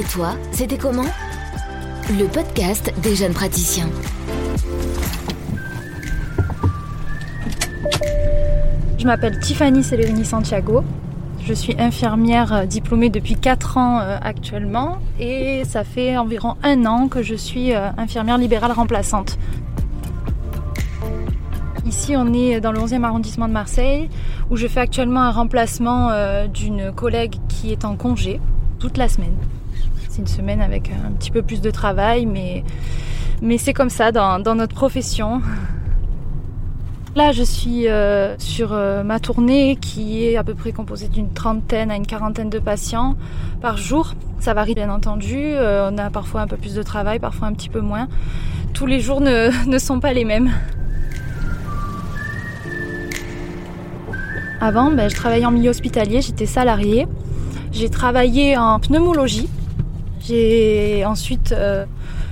Et toi, c'était comment? Le podcast des jeunes praticiens. Je m'appelle Tiffany Celerini Santiago. Je suis infirmière euh, diplômée depuis 4 ans euh, actuellement et ça fait environ un an que je suis euh, infirmière libérale remplaçante. Ici, on est dans le 11e arrondissement de Marseille où je fais actuellement un remplacement d'une collègue qui est en congé toute la semaine. C'est une semaine avec un petit peu plus de travail, mais, c'est comme ça dans, notre profession. Là, je suis euh, sur euh, ma tournée qui est à peu près composée d'une trentaine à une quarantaine de patients par jour. Ça varie bien entendu. Euh, on a parfois un peu plus de travail, parfois un petit peu moins. Tous les jours ne, ne sont pas les mêmes. Avant, ben, je travaillais en milieu hospitalier, j'étais salariée. J'ai travaillé en pneumologie. J'ai ensuite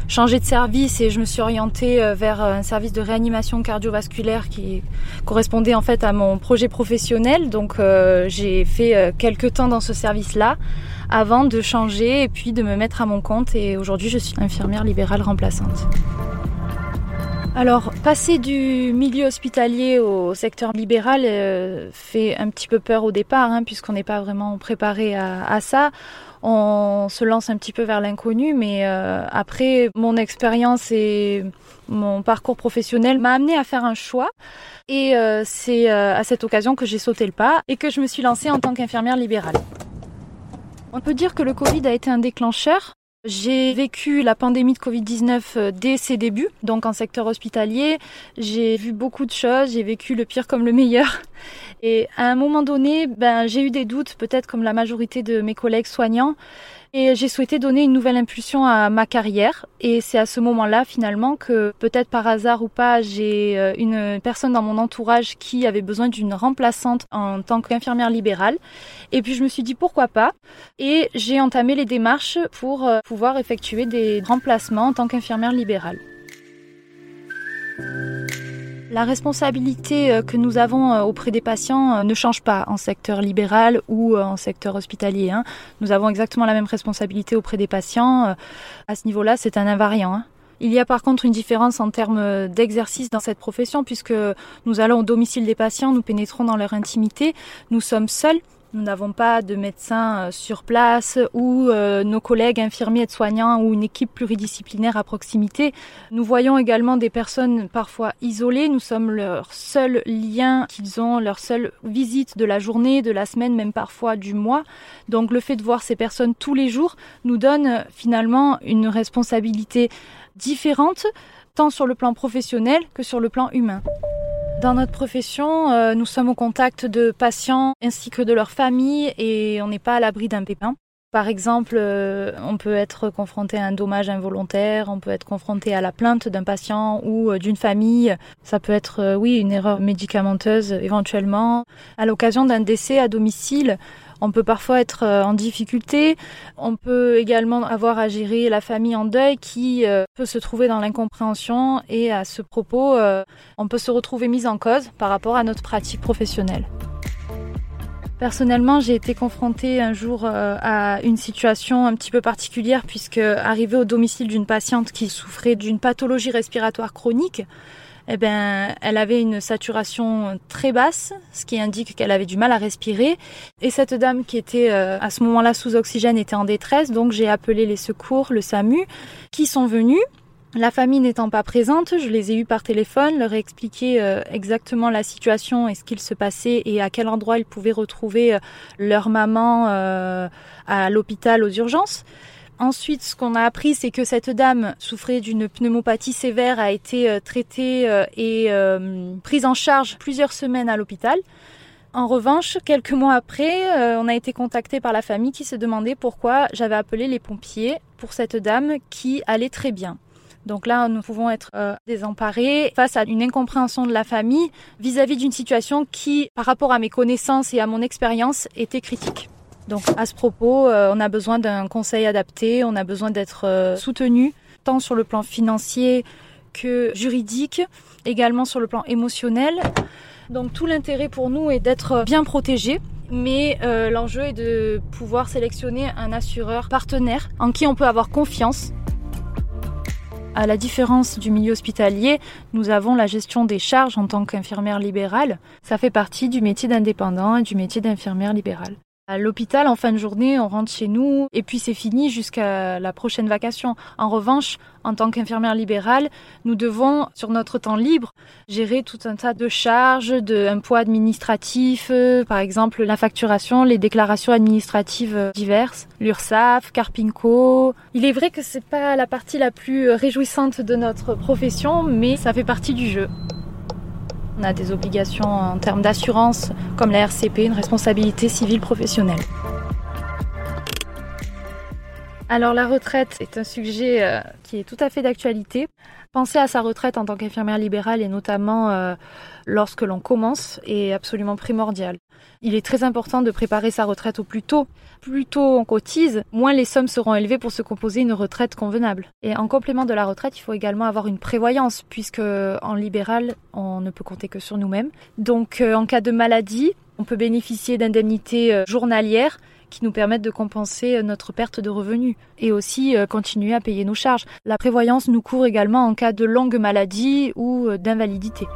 changé de service et je me suis orientée euh, vers un service de réanimation cardiovasculaire qui correspondait en fait à mon projet professionnel. Donc euh, j'ai fait euh, quelques temps dans ce service-là avant de changer et puis de me mettre à mon compte et aujourd'hui je suis infirmière libérale remplaçante. Alors, passer du milieu hospitalier au secteur libéral fait un petit peu peur au départ, hein, puisqu'on n'est pas vraiment préparé à, à ça on se lance un petit peu vers l'inconnu, mais euh, après, mon expérience et mon parcours professionnel m'a amené à faire un choix. Et euh, c'est euh, à cette occasion que j'ai sauté le pas et que je me suis lancée en tant qu'infirmière libérale. On peut dire que le Covid a été un déclencheur j'ai vécu la pandémie de Covid-19 euh, dès ses débuts, donc en secteur hospitalier. J'ai vu beaucoup de choses, j'ai vécu le pire comme le meilleur. Et à un moment donné, ben, j'ai eu des doutes, peut-être comme la majorité de mes collègues soignants. Et j'ai souhaité donner une nouvelle impulsion à ma carrière. Et c'est à ce moment-là, finalement, que peut-être par hasard ou pas, j'ai euh, une personne dans mon entourage qui avait besoin d'une remplaçante en tant qu'infirmière libérale. Et puis je me suis dit pourquoi pas? Et j'ai entamé les démarches pour euh, pouvoir effectuer des remplacements en tant qu'infirmière libérale. La responsabilité euh, que nous avons euh, auprès des patients euh, ne change pas en secteur libéral ou en secteur hospitalier. Hein. Nous avons exactement la même responsabilité auprès des patients. À ce niveau-là, c'est un invariant. Hein. Il y a par contre une différence en termes d'exercice dans cette profession puisque nous allons au domicile des patients, nous pénétrons dans leur intimité, nous sommes seuls nous n'avons pas de médecins euh, sur place ou euh, nos collègues infirmiers et soignants ou une équipe pluridisciplinaire à proximité. Nous voyons également des personnes parfois isolées. Nous sommes leur seul lien qu'ils ont, leur seule visite de la journée, de la semaine, même parfois du mois. Donc le fait de voir ces personnes tous les jours nous donne finalement une responsabilité différente tant sur le plan professionnel que sur le plan humain. Dans notre profession, euh, nous sommes au contact de patients ainsi que de leurs familles et on n'est pas à l'abri d'un pépin. Par exemple, euh, on peut être confronté à un dommage involontaire, on peut être confronté à la plainte d'un patient ou euh, d'une famille. Ça peut être, oui, une erreur médicamenteuse éventuellement. À l'occasion d'un décès à domicile, on peut parfois être euh, en difficulté. On peut également avoir à gérer la famille en deuil qui euh, peut se trouver dans l'incompréhension et à ce propos, euh, on peut se retrouver mise en cause par rapport à notre pratique professionnelle. Personnellement, j'ai été confrontée un jour à une situation un petit peu particulière puisque arrivée au domicile d'une patiente qui souffrait d'une pathologie respiratoire chronique, eh ben, elle avait une saturation très basse, ce qui indique qu'elle avait du mal à respirer. Et cette dame qui était euh, à ce moment-là sous oxygène était en détresse, donc j'ai appelé les secours, le SAMU, qui sont venus. La famille n'étant pas présente, je les ai eus par téléphone, leur ai expliqué euh, exactement la situation et ce qu'il se passait et à quel endroit ils pouvaient retrouver euh, leur maman à l'hôpital aux urgences. Ensuite, ce qu'on a appris, c'est que cette dame souffrait d'une pneumopathie sévère, a été euh, traitée euh, et euh, prise en charge plusieurs semaines à l'hôpital. En revanche, quelques mois après, on a été contacté par la famille qui se demandait pourquoi j'avais appelé les pompiers pour cette dame qui allait très bien. Donc là, nous pouvons être désemparés face à une incompréhension de la famille vis-à-vis d'une situation qui, par rapport à mes connaissances et à mon expérience, était critique. Donc à ce propos, euh, on a besoin d'un conseil adapté, on a besoin d'être euh, soutenu tant sur le plan financier que juridique, également sur le plan émotionnel. Donc tout l'intérêt pour nous est d'être bien protégé mais euh, l'enjeu est de pouvoir sélectionner un assureur partenaire en qui on peut avoir confiance. À la différence du milieu hospitalier, nous avons la gestion des charges en tant qu'infirmière libérale. Ça fait partie du métier d'indépendant et du métier d'infirmière libérale. À l'hôpital, en fin de journée, on rentre chez nous et puis c'est fini jusqu'à la prochaine vacation. En revanche, en tant qu'infirmière libérale, nous devons, sur notre temps libre, gérer tout un tas de charges, de un poids administratif, euh, par exemple la facturation, les déclarations administratives diverses, l'URSSAF, Carpinco. Il est vrai que c'est pas la partie la plus réjouissante de notre profession, mais ça fait partie du jeu. On a des obligations en termes d'assurance, comme la RCP, une responsabilité civile professionnelle. Alors la retraite est un sujet euh, qui est tout à fait d'actualité. Penser à sa retraite en tant qu'infirmière libérale et notamment euh, lorsque l'on commence est absolument primordial. Il est très important de préparer sa retraite au plus tôt. Plus tôt on cotise, moins les sommes seront élevées pour se composer une retraite convenable. Et en complément de la retraite, il faut également avoir une prévoyance, puisque en libéral, on ne peut compter que sur nous-mêmes. Donc euh, en cas de maladie, on peut bénéficier d'indemnités euh, journalières qui nous permettent de compenser euh, notre perte de revenus et aussi continuer à payer nos charges. La prévoyance nous court également en cas de longue maladie ou d'invalidité.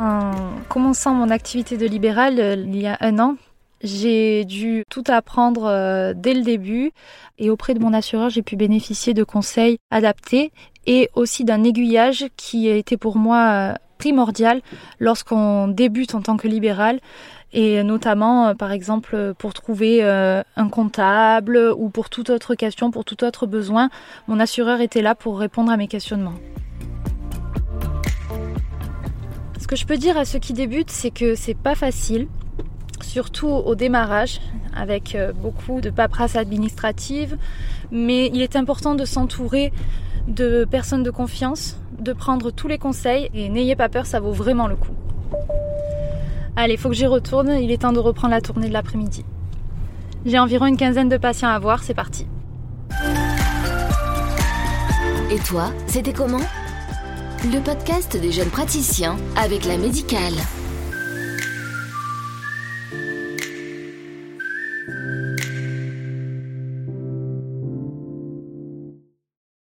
En commençant mon activité de libéral euh, il y a un an, j'ai dû tout apprendre euh, dès le début et auprès de mon assureur, j'ai pu bénéficier de conseils adaptés et aussi d'un aiguillage qui a été pour moi euh, primordial lorsqu'on débute en tant que libéral et notamment par exemple pour trouver un comptable ou pour toute autre question, pour tout autre besoin, mon assureur était là pour répondre à mes questionnements. Ce que je peux dire à ceux qui débutent, c'est que c'est pas facile, surtout au démarrage, avec euh, beaucoup de paperasse administrative, mais il est important de s'entourer de personnes de confiance, de prendre tous les conseils et n'ayez pas peur, ça vaut vraiment le coup. Allez, faut que j'y retourne, il est temps de reprendre la tournée de l'après-midi. J'ai environ une quinzaine de patients à voir, c'est parti. Et toi, c'était comment? Le podcast des jeunes praticiens avec la médicale.